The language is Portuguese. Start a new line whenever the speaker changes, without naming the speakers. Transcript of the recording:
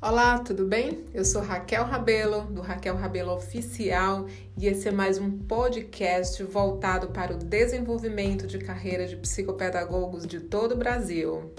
Olá, tudo bem? Eu sou Raquel Rabelo, do Raquel Rabelo Oficial, e esse é mais um podcast voltado para o desenvolvimento de carreira de psicopedagogos de todo o Brasil.